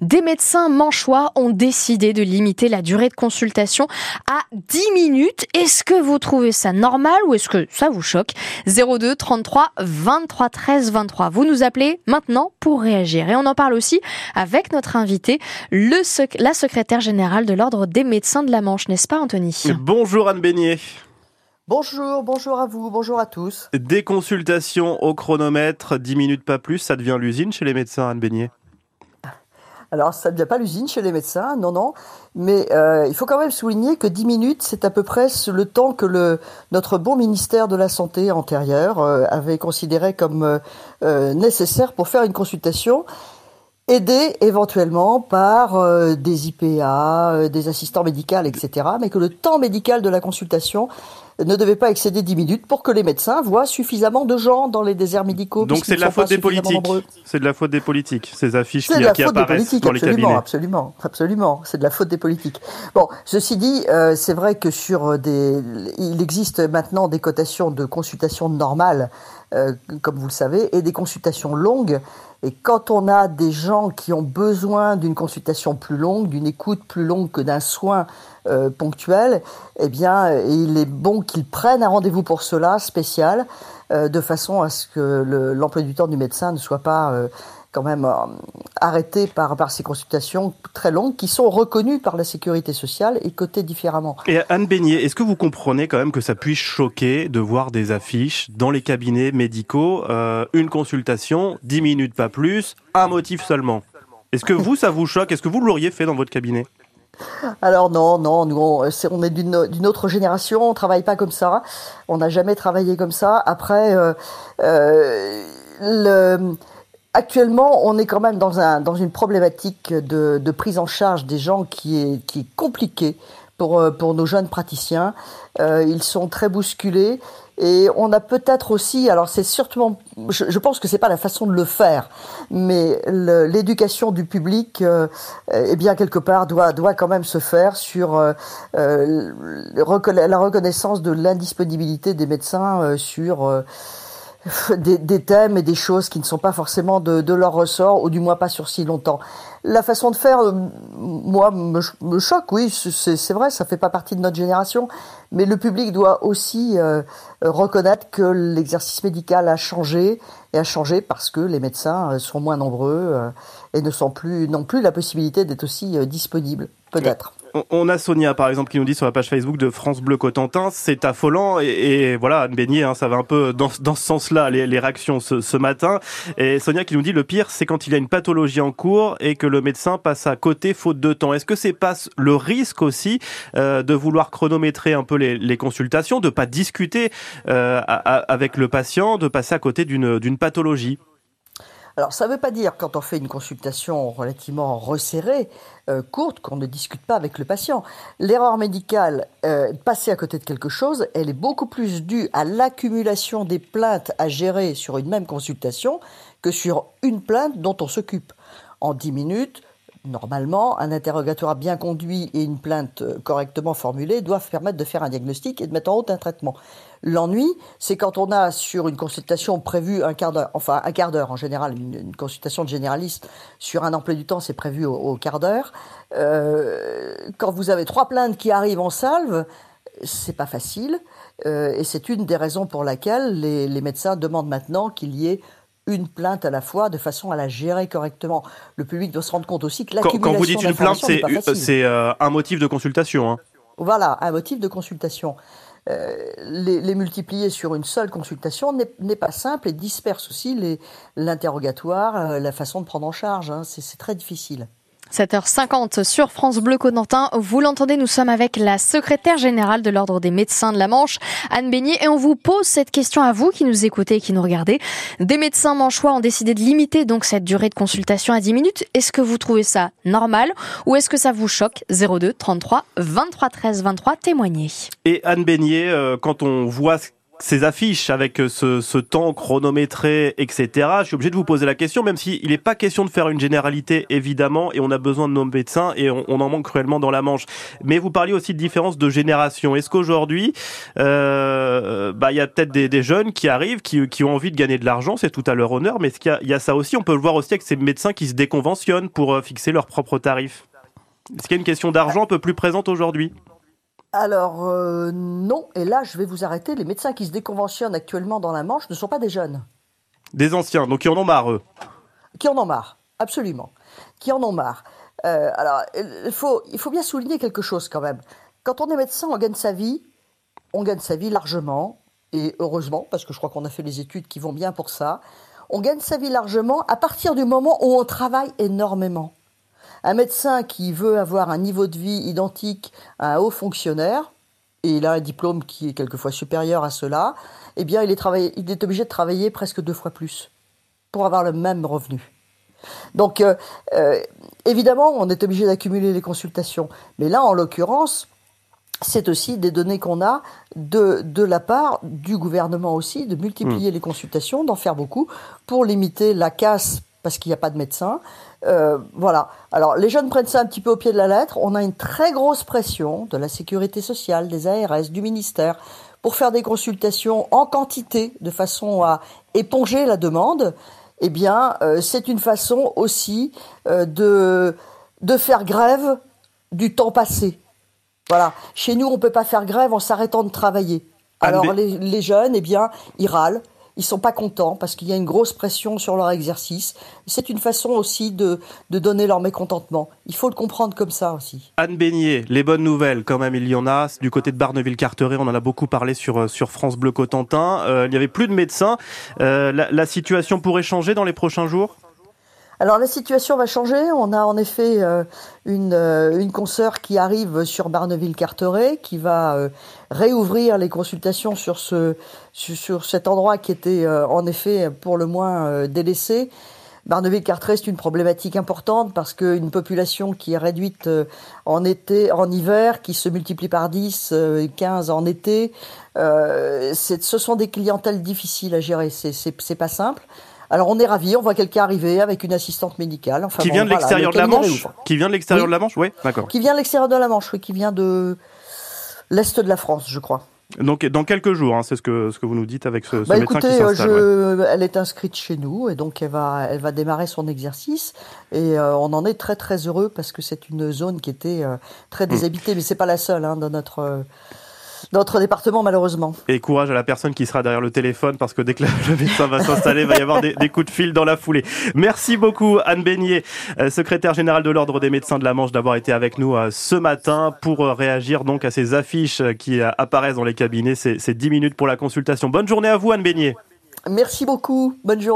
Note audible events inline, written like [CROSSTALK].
des médecins manchois ont décidé de limiter la durée de consultation à 10 minutes. Est-ce que vous trouvez ça normal ou est-ce que ça vous choque? 02 33 23 13 23. Vous nous appelez maintenant pour réagir. Et on en parle aussi avec notre invité, le la secrétaire générale de l'Ordre des médecins de la Manche, n'est-ce pas Anthony? Bonjour Anne Beignet. Bonjour, bonjour à vous, bonjour à tous. Des consultations au chronomètre, 10 minutes pas plus, ça devient l'usine chez les médecins, Anne Beignet alors, ça ne devient pas l'usine chez les médecins, non, non. Mais euh, il faut quand même souligner que 10 minutes, c'est à peu près le temps que le, notre bon ministère de la Santé antérieur euh, avait considéré comme euh, nécessaire pour faire une consultation aidé éventuellement par euh, des IPA, euh, des assistants médicaux, etc., mais que le temps médical de la consultation ne devait pas excéder 10 minutes pour que les médecins voient suffisamment de gens dans les déserts médicaux. Donc c'est de la faute des politiques. C'est de la faute des politiques, ces affiches qui, qui apparaissent dans les cabinets. Absolument, absolument, c'est de la faute des politiques. Bon, ceci dit, euh, c'est vrai que sur des, il existe maintenant des cotations de consultation normales, comme vous le savez, et des consultations longues et quand on a des gens qui ont besoin d'une consultation plus longue, d'une écoute plus longue que d'un soin euh, ponctuel, eh bien, il est bon qu'ils prennent un rendez-vous pour cela spécial, euh, de façon à ce que l'emploi du temps du médecin ne soit pas euh, quand même euh, arrêté par, par ces consultations très longues qui sont reconnues par la sécurité sociale et cotées différemment. Et Anne Beignet, est-ce que vous comprenez quand même que ça puisse choquer de voir des affiches dans les cabinets médicaux, euh, une consultation, 10 minutes pas plus, un motif seulement? Est-ce que vous, ça vous choque? Est-ce que vous l'auriez fait dans votre cabinet? Alors non, non, nous on, est, on est d'une autre génération, on travaille pas comme ça, on n'a jamais travaillé comme ça. Après, euh, euh, le, Actuellement, on est quand même dans, un, dans une problématique de, de prise en charge des gens qui est, qui est compliquée pour, euh, pour nos jeunes praticiens. Euh, ils sont très bousculés et on a peut-être aussi, alors c'est sûrement, je, je, pense que c'est pas la façon de le faire, mais l'éducation du public, euh, eh bien quelque part doit doit quand même se faire sur euh, euh la reconnaissance de l'indisponibilité des médecins euh, sur [LAUGHS] des, des, thèmes et des choses qui ne sont pas forcément de, de, leur ressort, ou du moins pas sur si longtemps. La façon de faire, euh, moi, me, me choque, oui, c'est vrai, ça fait pas partie de notre génération, mais le public doit aussi euh, reconnaître que l'exercice médical a changé, et a changé parce que les médecins euh, sont moins nombreux et ne sont plus, non plus la possibilité d'être aussi disponibles, peut-être on a Sonia par exemple qui nous dit sur la page Facebook de France Bleu Cotentin, c'est affolant et, voilà Anne Beignet, hein, ça va un peu dans, ce sens-là les, les, réactions ce, matin. Et Sonia qui nous dit le pire c'est quand il y a une pathologie en cours et que le médecin passe à côté faute de temps. Est-ce que c'est pas le risque aussi euh, de vouloir chronométrer un peu les, les consultations, de pas discuter euh, avec le patient, de passer à côté d'une pathologie? Alors ça ne veut pas dire quand on fait une consultation relativement resserrée, euh, courte, qu'on ne discute pas avec le patient. L'erreur médicale, euh, passer à côté de quelque chose, elle est beaucoup plus due à l'accumulation des plaintes à gérer sur une même consultation que sur une plainte dont on s'occupe. En 10 minutes, Normalement, un interrogatoire bien conduit et une plainte euh, correctement formulée doivent permettre de faire un diagnostic et de mettre en route un traitement. L'ennui, c'est quand on a sur une consultation prévue un quart d'heure, enfin un quart d'heure en général, une, consultation de généraliste sur un emploi du temps, c'est prévu au, quart d'heure. Euh, quand vous avez trois plaintes qui arrivent en salve, c'est pas facile. Euh, et c'est une des raisons pour laquelle les, les médecins demandent maintenant qu'il y ait une plainte à la fois de façon à la gérer correctement. Le public doit se rendre compte aussi que l'accumulation Quand vous dites une plainte, c'est euh, un motif de consultation. Hein. Voilà, un motif de consultation. Euh, les, les, multiplier sur une seule consultation n'est pas simple et disperse aussi l'interrogatoire, euh, la façon de prendre en charge. Hein. C'est très difficile. 7h50 sur France Bleu Cotentin. Vous l'entendez, nous sommes avec la secrétaire générale de l'Ordre des médecins de la Manche, Anne Beignet, et on vous pose cette question à vous qui nous écoutez et qui nous regardez. Des médecins manchois ont décidé de limiter donc cette durée de consultation à 10 minutes. Est-ce que vous trouvez ça normal ou est-ce que ça vous choque? 02 33 23 13 23 témoignez. Et Anne Beignet, euh, quand on voit ces affiches avec ce, ce, temps chronométré, etc. Je suis obligé de vous poser la question, même s'il n'est pas question de faire une généralité, évidemment, et on a besoin de nos médecins, et on, en manque cruellement dans la Manche. Mais vous parliez aussi de différence de génération. Est-ce qu'aujourd'hui, euh, bah, il y a peut-être des, jeunes qui arrivent, qui, qui, ont envie de gagner de l'argent, c'est tout à leur honneur, mais est-ce qu'il y, y, a ça aussi? On peut le voir aussi avec ces médecins qui se déconventionnent pour euh, fixer leurs propres tarifs. Est-ce qu'il y a une question d'argent un peu plus présente aujourd'hui? Alors euh, non, et là je vais vous arrêter, les médecins qui se déconventionnent actuellement dans la Manche ne sont pas des jeunes. Des anciens, donc qui en ont marre eux. Qui en ont marre, absolument. Qui en ont marre. Euh, alors il faut, il faut bien souligner quelque chose quand même. Quand on est médecin, on gagne sa vie, on gagne sa vie largement, et heureusement, parce que je crois qu'on a fait les études qui vont bien pour ça, on gagne sa vie largement à partir du moment où on travaille énormément. Un médecin qui veut avoir un niveau de vie identique à un haut fonctionnaire, et il a un diplôme qui est quelquefois supérieur à cela, eh bien, il est, il est obligé de travailler presque deux fois plus pour avoir le même revenu. Donc, euh, euh, évidemment, on est obligé d'accumuler les consultations. Mais là, en l'occurrence, c'est aussi des données qu'on a de, de la part du gouvernement aussi, de multiplier mmh. les consultations, d'en faire beaucoup, pour limiter la casse parce qu'il n'y a pas de médecin. Euh, voilà. Alors, les jeunes prennent ça un petit peu au pied de la lettre. On a une très grosse pression de la sécurité sociale, des ARS, du ministère, pour faire des consultations en quantité, de façon à éponger la demande. Eh bien, euh, c'est une façon aussi euh, de, de faire grève du temps passé. Voilà. Chez nous, on peut pas faire grève en s'arrêtant de travailler. Alors, les, les jeunes, eh bien, ils râlent ils sont pas contents parce qu'il y a une grosse pression sur leur exercice. C'est une façon aussi de, donner leur mécontentement. Il faut le comprendre comme ça aussi. Anne Beignet, les bonnes nouvelles, quand même, il y en a. Du côté de Barneville-Carteret, on en a beaucoup parlé sur, sur France Bleu Cotentin. Euh, il n'y avait plus de médecins. Euh, la situation pourrait changer dans les prochains jours? Alors la situation va changer. On a en effet euh, une, euh, qui arrive sur Barneville-Carteret, qui va euh, réouvrir les consultations sur, ce, sur, cet endroit qui était euh, en effet pour le moins délaissé. Barneville-Carteret, c'est une problématique importante parce qu'une population qui est réduite en été, en hiver, qui se multiplie par 10, 15 en été, ce sont des clientèles difficiles à gérer. C'est pas simple. Alors on est ravis, on voit quelqu'un arriver avec une assistante médicale. Enfin, qui bon, vient de l'extérieur de la Manche Qui vient de l'extérieur oui. de la Manche Oui, d'accord. Qui vient de l'extérieur de la Manche, oui, qui vient de l'Est de la France, je crois. Donc dans quelques jours, hein, c'est ce que ce que vous nous dites avec ce, ce bah, médecin écoutez, qui s'installe. Je, ouais. Elle est inscrite chez nous et donc elle va elle va démarrer son exercice et euh, on en est très très heureux parce que c'est une zone qui était euh, très déshabitée, mmh. mais c'est pas la seule hein, dans notre euh, notre département malheureusement. Et courage à la personne qui sera derrière le téléphone parce que dès que le médecin va s'installer, il va y avoir des, des, coups de fil dans la foulée. Merci beaucoup Anne Beignet, euh, secrétaire générale de l'Ordre des médecins de la Manche, d'avoir été avec nous euh, ce matin pour euh, réagir donc à ces affiches qui apparaissent dans les cabinets. C'est 10 minutes pour la consultation. Bonne journée à vous Anne Beignet. Merci beaucoup. Bonne journée.